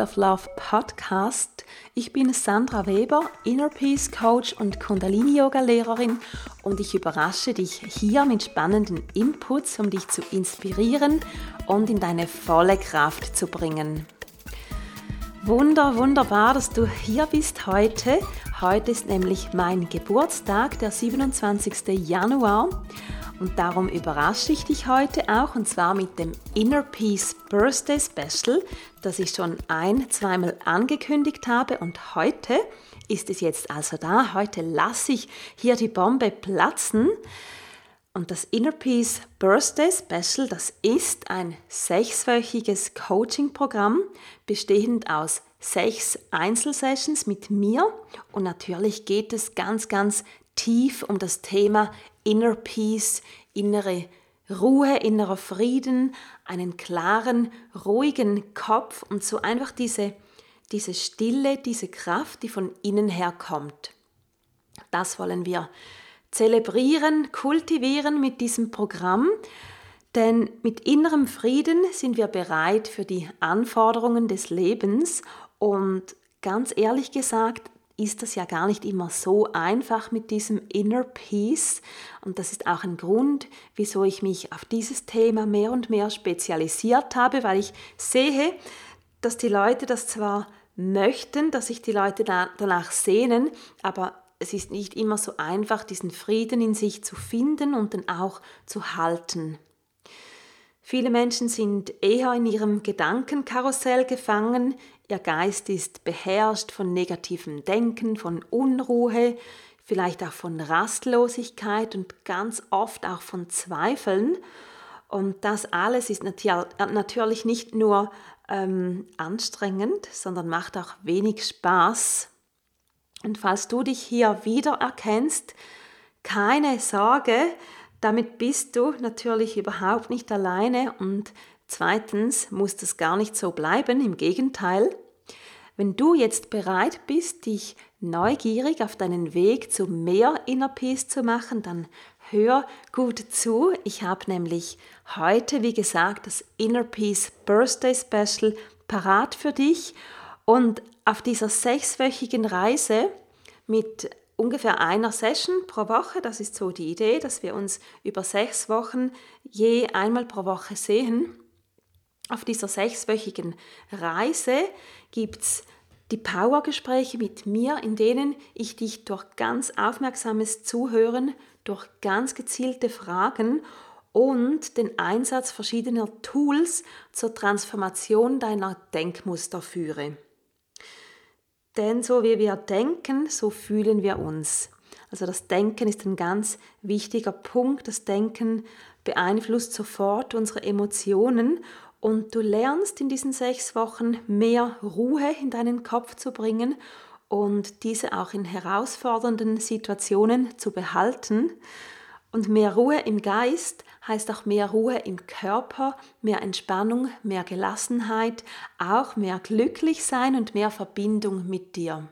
of Love Podcast. Ich bin Sandra Weber, Inner Peace Coach und Kundalini Yoga Lehrerin und ich überrasche dich hier mit spannenden Inputs, um dich zu inspirieren und in deine volle Kraft zu bringen. Wunder, wunderbar, dass du hier bist heute. Heute ist nämlich mein Geburtstag, der 27. Januar. Und darum überrasche ich dich heute auch und zwar mit dem Inner Peace Birthday Special, das ich schon ein, zweimal angekündigt habe und heute ist es jetzt also da. Heute lasse ich hier die Bombe platzen. Und das Inner Peace Birthday Special, das ist ein sechswöchiges Coaching-Programm, bestehend aus sechs Einzelsessions mit mir. Und natürlich geht es ganz, ganz tief um das Thema Inner Peace, innere Ruhe, innerer Frieden, einen klaren, ruhigen Kopf und so einfach diese, diese Stille, diese Kraft, die von innen her kommt. Das wollen wir zelebrieren, kultivieren mit diesem Programm, denn mit innerem Frieden sind wir bereit für die Anforderungen des Lebens und ganz ehrlich gesagt, ist das ja gar nicht immer so einfach mit diesem Inner Peace. Und das ist auch ein Grund, wieso ich mich auf dieses Thema mehr und mehr spezialisiert habe, weil ich sehe, dass die Leute das zwar möchten, dass sich die Leute danach sehnen, aber es ist nicht immer so einfach, diesen Frieden in sich zu finden und dann auch zu halten. Viele Menschen sind eher in ihrem Gedankenkarussell gefangen, Ihr Geist ist beherrscht von negativem Denken, von Unruhe, vielleicht auch von Rastlosigkeit und ganz oft auch von Zweifeln. Und das alles ist natürlich nicht nur ähm, anstrengend, sondern macht auch wenig Spaß. Und falls du dich hier wiedererkennst, keine Sorge, damit bist du natürlich überhaupt nicht alleine und Zweitens muss das gar nicht so bleiben, im Gegenteil. Wenn du jetzt bereit bist, dich neugierig auf deinen Weg zu mehr Inner Peace zu machen, dann hör gut zu. Ich habe nämlich heute, wie gesagt, das Inner Peace Birthday Special parat für dich. Und auf dieser sechswöchigen Reise mit ungefähr einer Session pro Woche, das ist so die Idee, dass wir uns über sechs Wochen je einmal pro Woche sehen, auf dieser sechswöchigen Reise gibt es die Powergespräche mit mir, in denen ich dich durch ganz aufmerksames Zuhören, durch ganz gezielte Fragen und den Einsatz verschiedener Tools zur Transformation deiner Denkmuster führe. Denn so wie wir denken, so fühlen wir uns. Also das Denken ist ein ganz wichtiger Punkt. Das Denken beeinflusst sofort unsere Emotionen und du lernst in diesen sechs Wochen mehr Ruhe in deinen Kopf zu bringen und diese auch in herausfordernden Situationen zu behalten. Und mehr Ruhe im Geist heißt auch mehr Ruhe im Körper, mehr Entspannung, mehr Gelassenheit, auch mehr glücklich sein und mehr Verbindung mit dir.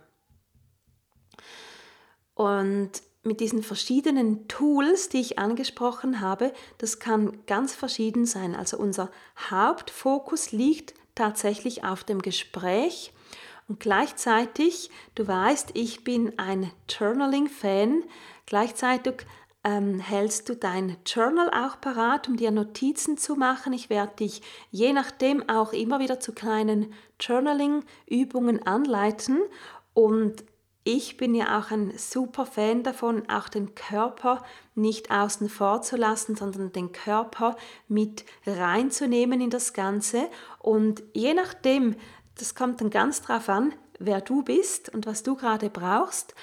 Und mit diesen verschiedenen Tools, die ich angesprochen habe, das kann ganz verschieden sein. Also unser Hauptfokus liegt tatsächlich auf dem Gespräch und gleichzeitig, du weißt, ich bin ein Journaling-Fan, gleichzeitig ähm, hältst du dein Journal auch parat, um dir Notizen zu machen. Ich werde dich je nachdem auch immer wieder zu kleinen Journaling-Übungen anleiten und ich bin ja auch ein super Fan davon, auch den Körper nicht außen vor zu lassen, sondern den Körper mit reinzunehmen in das Ganze. Und je nachdem, das kommt dann ganz drauf an, wer du bist und was du gerade brauchst.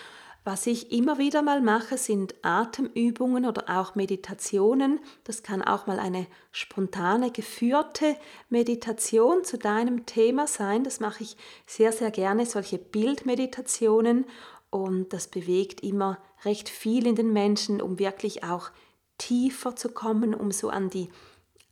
Was ich immer wieder mal mache, sind Atemübungen oder auch Meditationen. Das kann auch mal eine spontane, geführte Meditation zu deinem Thema sein. Das mache ich sehr, sehr gerne, solche Bildmeditationen. Und das bewegt immer recht viel in den Menschen, um wirklich auch tiefer zu kommen, um so an die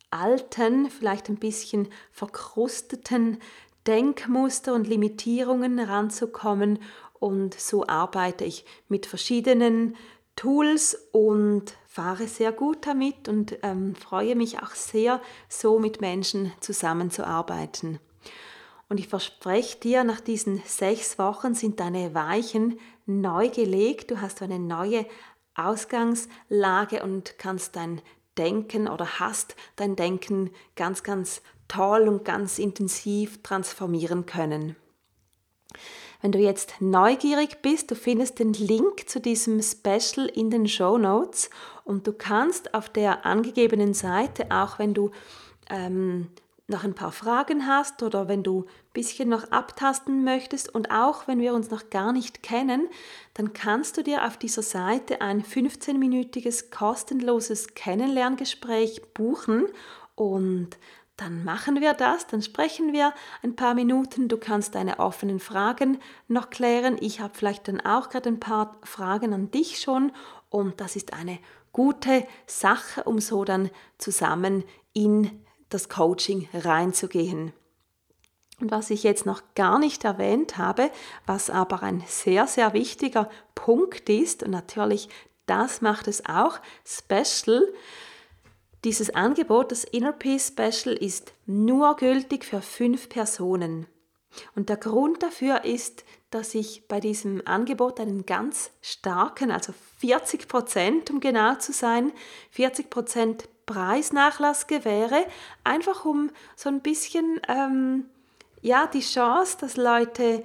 alten, vielleicht ein bisschen verkrusteten Denkmuster und Limitierungen ranzukommen und so arbeite ich mit verschiedenen Tools und fahre sehr gut damit und ähm, freue mich auch sehr, so mit Menschen zusammenzuarbeiten. Und ich verspreche dir, nach diesen sechs Wochen sind deine Weichen neu gelegt. Du hast eine neue Ausgangslage und kannst dein Denken oder hast dein Denken ganz, ganz toll und ganz intensiv transformieren können. Wenn du jetzt neugierig bist, du findest den Link zu diesem Special in den Show Notes und du kannst auf der angegebenen Seite, auch wenn du ähm, noch ein paar Fragen hast oder wenn du ein bisschen noch abtasten möchtest und auch wenn wir uns noch gar nicht kennen, dann kannst du dir auf dieser Seite ein 15-minütiges kostenloses Kennenlerngespräch buchen und dann machen wir das, dann sprechen wir ein paar Minuten, du kannst deine offenen Fragen noch klären. Ich habe vielleicht dann auch gerade ein paar Fragen an dich schon und das ist eine gute Sache, um so dann zusammen in das Coaching reinzugehen. Und was ich jetzt noch gar nicht erwähnt habe, was aber ein sehr, sehr wichtiger Punkt ist, und natürlich das macht es auch special, dieses Angebot, das Inner Peace Special, ist nur gültig für fünf Personen. Und der Grund dafür ist, dass ich bei diesem Angebot einen ganz starken, also 40 Prozent, um genau zu sein, 40 Prozent Preisnachlass gewähre, einfach um so ein bisschen ähm, ja die Chance, dass Leute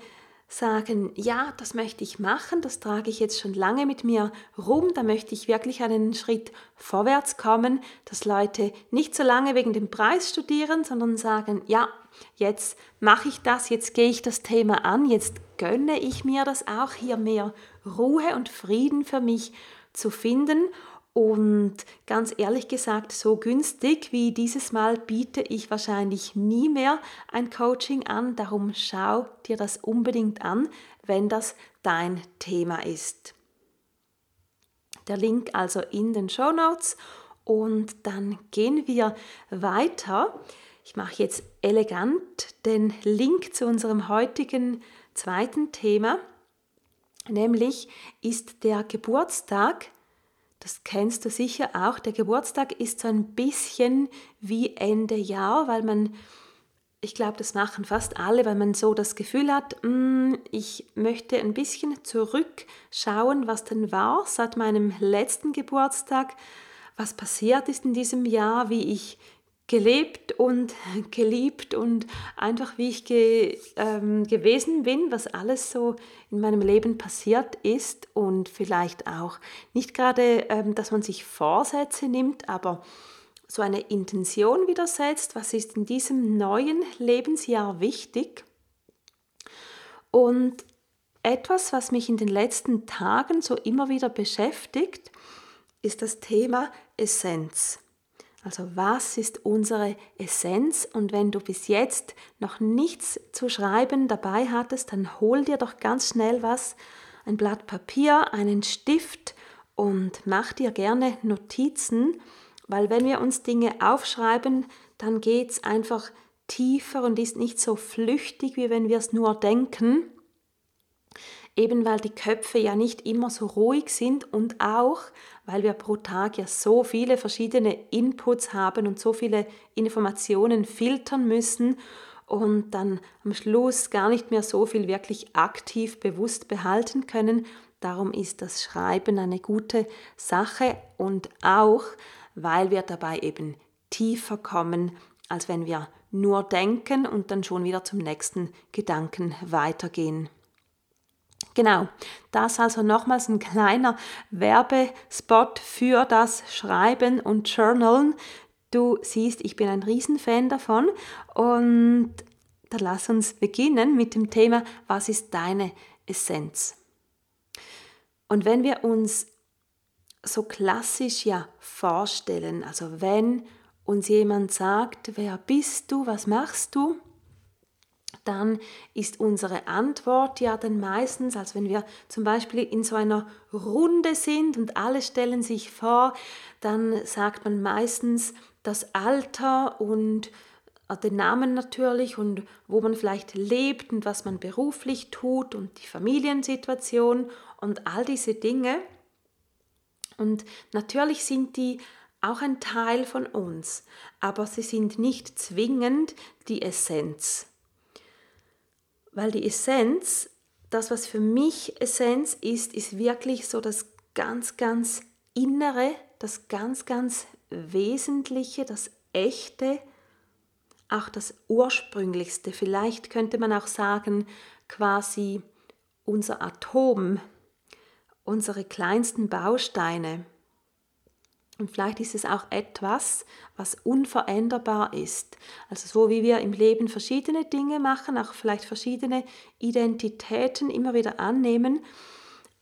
sagen, ja, das möchte ich machen, das trage ich jetzt schon lange mit mir rum, da möchte ich wirklich einen Schritt vorwärts kommen, dass Leute nicht so lange wegen dem Preis studieren, sondern sagen, ja, jetzt mache ich das, jetzt gehe ich das Thema an, jetzt gönne ich mir das auch, hier mehr Ruhe und Frieden für mich zu finden und ganz ehrlich gesagt, so günstig wie dieses Mal biete ich wahrscheinlich nie mehr ein Coaching an. Darum schau dir das unbedingt an, wenn das dein Thema ist. Der Link also in den Show Notes und dann gehen wir weiter. Ich mache jetzt elegant den Link zu unserem heutigen zweiten Thema, nämlich ist der Geburtstag das kennst du sicher auch. Der Geburtstag ist so ein bisschen wie Ende Jahr, weil man, ich glaube, das machen fast alle, weil man so das Gefühl hat, mm, ich möchte ein bisschen zurückschauen, was denn war seit meinem letzten Geburtstag, was passiert ist in diesem Jahr, wie ich gelebt und geliebt und einfach wie ich ge, ähm, gewesen bin, was alles so in meinem Leben passiert ist und vielleicht auch nicht gerade, ähm, dass man sich Vorsätze nimmt, aber so eine Intention wieder setzt, was ist in diesem neuen Lebensjahr wichtig. Und etwas, was mich in den letzten Tagen so immer wieder beschäftigt, ist das Thema Essenz. Also was ist unsere Essenz? Und wenn du bis jetzt noch nichts zu schreiben dabei hattest, dann hol dir doch ganz schnell was, ein Blatt Papier, einen Stift und mach dir gerne Notizen, weil wenn wir uns Dinge aufschreiben, dann geht es einfach tiefer und ist nicht so flüchtig, wie wenn wir es nur denken eben weil die Köpfe ja nicht immer so ruhig sind und auch weil wir pro Tag ja so viele verschiedene Inputs haben und so viele Informationen filtern müssen und dann am Schluss gar nicht mehr so viel wirklich aktiv bewusst behalten können. Darum ist das Schreiben eine gute Sache und auch, weil wir dabei eben tiefer kommen, als wenn wir nur denken und dann schon wieder zum nächsten Gedanken weitergehen. Genau, das also nochmals ein kleiner Werbespot für das Schreiben und Journalen. Du siehst, ich bin ein Riesenfan davon und dann lass uns beginnen mit dem Thema, was ist deine Essenz? Und wenn wir uns so klassisch ja vorstellen, also wenn uns jemand sagt, wer bist du, was machst du, dann ist unsere Antwort ja dann meistens, als wenn wir zum Beispiel in so einer Runde sind und alle stellen sich vor, dann sagt man meistens das Alter und äh, den Namen natürlich und wo man vielleicht lebt und was man beruflich tut und die Familiensituation und all diese Dinge. Und natürlich sind die auch ein Teil von uns, aber sie sind nicht zwingend die Essenz. Weil die Essenz, das, was für mich Essenz ist, ist wirklich so das ganz, ganz Innere, das ganz, ganz Wesentliche, das Echte, auch das Ursprünglichste. Vielleicht könnte man auch sagen, quasi unser Atom, unsere kleinsten Bausteine. Und vielleicht ist es auch etwas, was unveränderbar ist. Also so wie wir im Leben verschiedene Dinge machen, auch vielleicht verschiedene Identitäten immer wieder annehmen,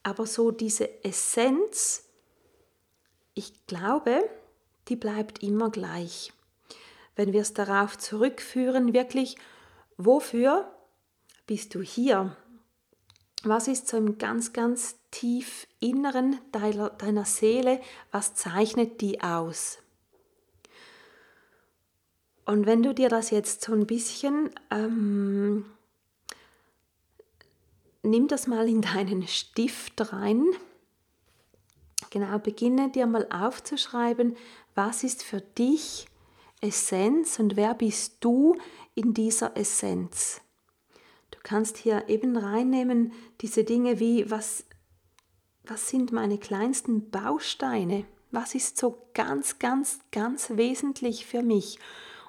aber so diese Essenz, ich glaube, die bleibt immer gleich. Wenn wir es darauf zurückführen, wirklich, wofür bist du hier? Was ist so im ganz, ganz tief Inneren deiner, deiner Seele, was zeichnet die aus? Und wenn du dir das jetzt so ein bisschen, ähm, nimm das mal in deinen Stift rein. Genau, beginne dir mal aufzuschreiben, was ist für dich Essenz und wer bist du in dieser Essenz? Kannst hier eben reinnehmen diese Dinge wie, was, was sind meine kleinsten Bausteine? Was ist so ganz, ganz, ganz wesentlich für mich?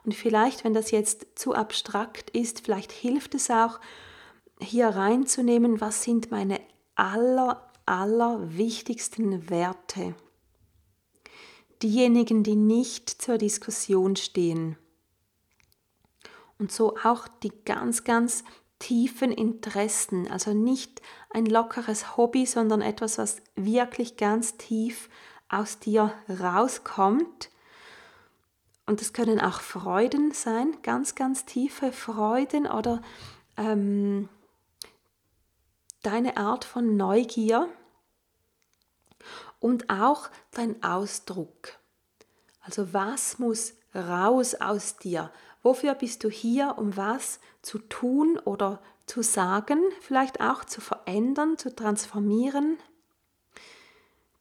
Und vielleicht, wenn das jetzt zu abstrakt ist, vielleicht hilft es auch, hier reinzunehmen, was sind meine aller, aller wichtigsten Werte. Diejenigen, die nicht zur Diskussion stehen. Und so auch die ganz, ganz tiefen Interessen, also nicht ein lockeres Hobby, sondern etwas, was wirklich ganz tief aus dir rauskommt. Und es können auch Freuden sein, ganz, ganz tiefe Freuden oder ähm, deine Art von Neugier und auch dein Ausdruck. Also was muss raus aus dir? Wofür bist du hier, um was zu tun oder zu sagen, vielleicht auch zu verändern, zu transformieren?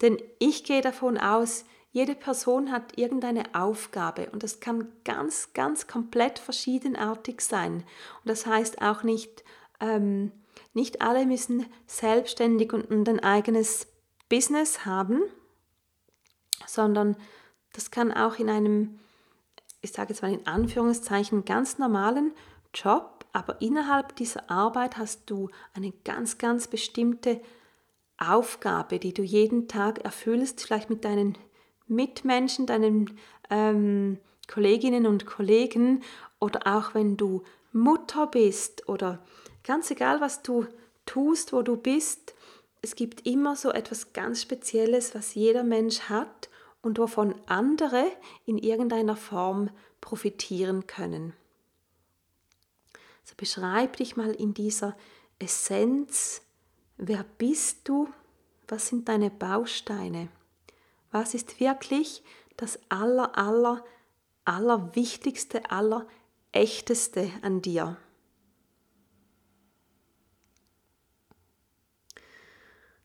Denn ich gehe davon aus, jede Person hat irgendeine Aufgabe und das kann ganz, ganz komplett verschiedenartig sein. Und das heißt auch nicht, ähm, nicht alle müssen selbstständig und ein eigenes Business haben, sondern das kann auch in einem ich sage jetzt mal in Anführungszeichen, ganz normalen Job, aber innerhalb dieser Arbeit hast du eine ganz, ganz bestimmte Aufgabe, die du jeden Tag erfüllst, vielleicht mit deinen Mitmenschen, deinen ähm, Kolleginnen und Kollegen oder auch wenn du Mutter bist oder ganz egal, was du tust, wo du bist, es gibt immer so etwas ganz Spezielles, was jeder Mensch hat und wovon andere in irgendeiner Form profitieren können. So beschreib dich mal in dieser Essenz, wer bist du, was sind deine Bausteine, was ist wirklich das aller, aller, aller Wichtigste, aller Echteste an dir.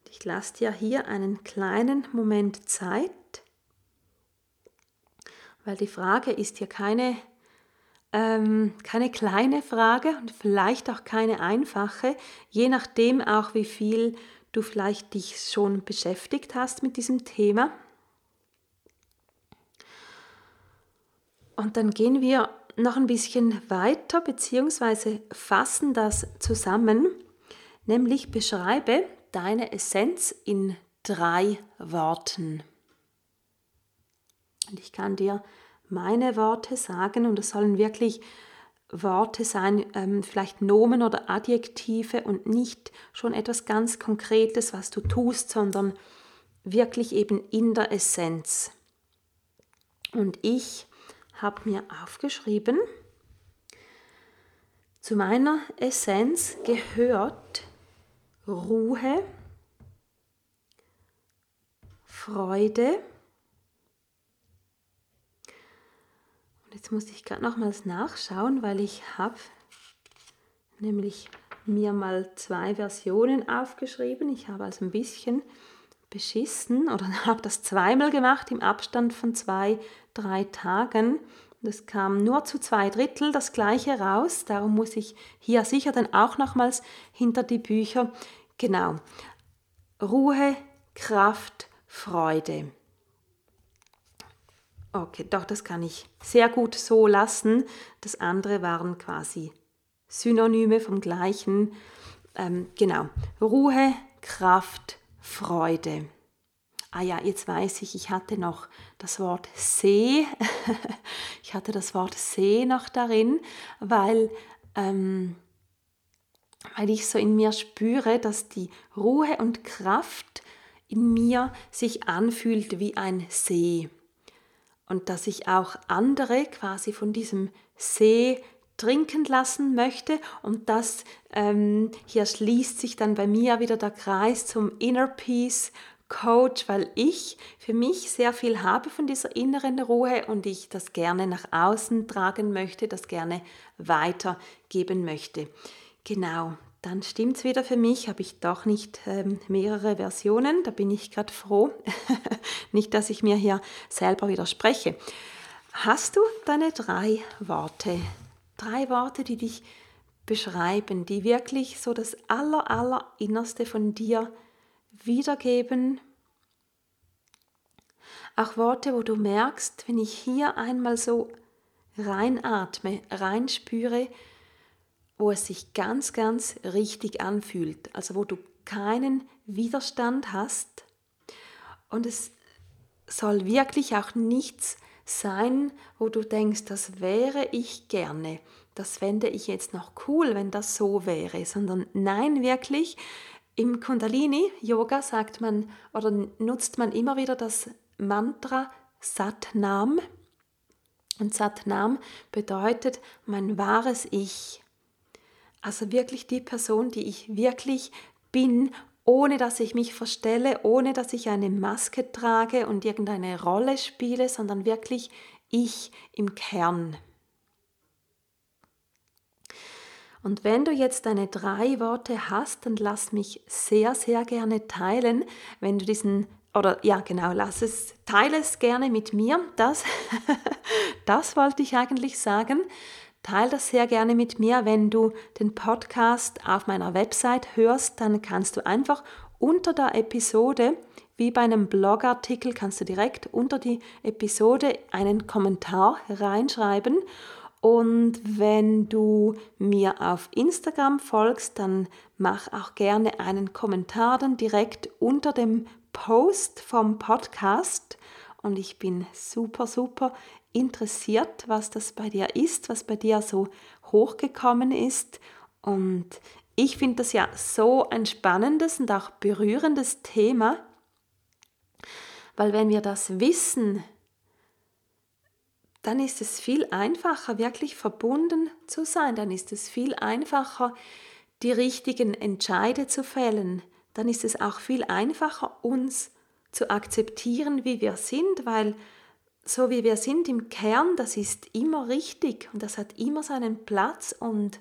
Ich lasse dir hier einen kleinen Moment Zeit, weil die Frage ist ja keine, ähm, keine kleine Frage und vielleicht auch keine einfache, je nachdem auch wie viel du vielleicht dich schon beschäftigt hast mit diesem Thema. Und dann gehen wir noch ein bisschen weiter, beziehungsweise fassen das zusammen, nämlich beschreibe deine Essenz in drei Worten. Und ich kann dir meine Worte sagen und es sollen wirklich Worte sein, ähm, vielleicht Nomen oder Adjektive und nicht schon etwas ganz Konkretes, was du tust, sondern wirklich eben in der Essenz. Und ich habe mir aufgeschrieben, zu meiner Essenz gehört Ruhe, Freude, Jetzt muss ich gerade nochmals nachschauen, weil ich habe nämlich mir mal zwei Versionen aufgeschrieben. Ich habe also ein bisschen beschissen oder habe das zweimal gemacht im Abstand von zwei, drei Tagen. Das kam nur zu zwei Drittel das gleiche raus. Darum muss ich hier sicher dann auch nochmals hinter die Bücher. Genau. Ruhe, Kraft, Freude. Okay, doch, das kann ich sehr gut so lassen. Das andere waren quasi Synonyme vom gleichen. Ähm, genau. Ruhe, Kraft, Freude. Ah ja, jetzt weiß ich, ich hatte noch das Wort See. ich hatte das Wort See noch darin, weil, ähm, weil ich so in mir spüre, dass die Ruhe und Kraft in mir sich anfühlt wie ein See. Und dass ich auch andere quasi von diesem See trinken lassen möchte. Und das ähm, hier schließt sich dann bei mir wieder der Kreis zum Inner Peace Coach, weil ich für mich sehr viel habe von dieser inneren Ruhe und ich das gerne nach außen tragen möchte, das gerne weitergeben möchte. Genau, dann stimmt es wieder für mich, habe ich doch nicht ähm, mehrere Versionen, da bin ich gerade froh. nicht, dass ich mir hier selber widerspreche. Hast du deine drei Worte? Drei Worte, die dich beschreiben, die wirklich so das aller, aller Innerste von dir wiedergeben. Auch Worte, wo du merkst, wenn ich hier einmal so reinatme, reinspüre, wo es sich ganz, ganz richtig anfühlt. Also wo du keinen Widerstand hast. Und es soll wirklich auch nichts sein, wo du denkst, das wäre ich gerne. Das fände ich jetzt noch cool, wenn das so wäre, sondern nein, wirklich, im Kundalini-Yoga sagt man oder nutzt man immer wieder das Mantra Satnam. Und Satnam bedeutet mein wahres Ich. Also wirklich die Person, die ich wirklich bin, ohne dass ich mich verstelle, ohne dass ich eine Maske trage und irgendeine Rolle spiele, sondern wirklich ich im Kern. Und wenn du jetzt deine drei Worte hast, dann lass mich sehr, sehr gerne teilen, wenn du diesen oder ja genau, lass es, teile es gerne mit mir. Das, das wollte ich eigentlich sagen. Teile das sehr gerne mit mir, wenn du den Podcast auf meiner Website hörst, dann kannst du einfach unter der Episode, wie bei einem Blogartikel, kannst du direkt unter die Episode einen Kommentar reinschreiben und wenn du mir auf Instagram folgst, dann mach auch gerne einen Kommentar dann direkt unter dem Post vom Podcast. Und ich bin super, super interessiert, was das bei dir ist, was bei dir so hochgekommen ist. Und ich finde das ja so ein spannendes und auch berührendes Thema, weil wenn wir das wissen, dann ist es viel einfacher, wirklich verbunden zu sein. Dann ist es viel einfacher, die richtigen Entscheide zu fällen. Dann ist es auch viel einfacher, uns zu akzeptieren, wie wir sind, weil so wie wir sind im Kern, das ist immer richtig und das hat immer seinen Platz und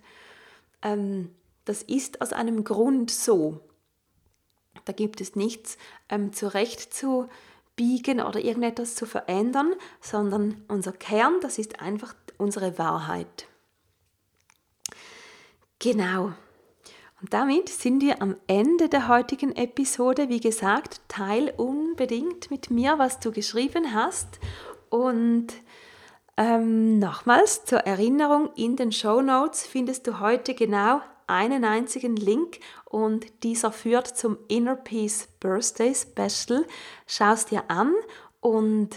ähm, das ist aus einem Grund so. Da gibt es nichts ähm, zurecht zu biegen oder irgendetwas zu verändern, sondern unser Kern, das ist einfach unsere Wahrheit. Genau. Und damit sind wir am Ende der heutigen Episode. Wie gesagt, teil unbedingt mit mir, was du geschrieben hast. Und ähm, nochmals zur Erinnerung, in den Show Notes findest du heute genau einen einzigen Link und dieser führt zum Inner Peace Birthday Special. Schau es dir an und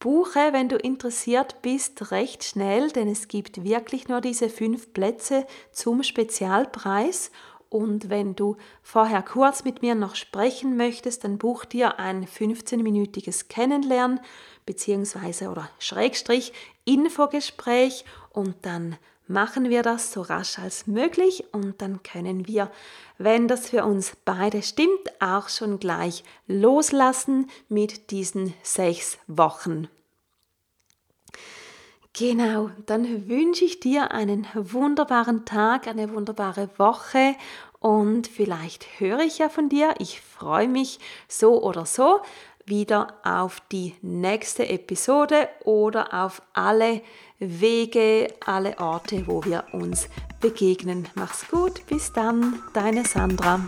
buche, wenn du interessiert bist, recht schnell, denn es gibt wirklich nur diese fünf Plätze zum Spezialpreis. Und wenn du vorher kurz mit mir noch sprechen möchtest, dann buch dir ein 15-minütiges Kennenlernen bzw. oder Schrägstrich Infogespräch und dann machen wir das so rasch als möglich und dann können wir, wenn das für uns beide stimmt, auch schon gleich loslassen mit diesen sechs Wochen. Genau, dann wünsche ich dir einen wunderbaren Tag, eine wunderbare Woche und vielleicht höre ich ja von dir. Ich freue mich so oder so wieder auf die nächste Episode oder auf alle Wege, alle Orte, wo wir uns begegnen. Mach's gut, bis dann, deine Sandra.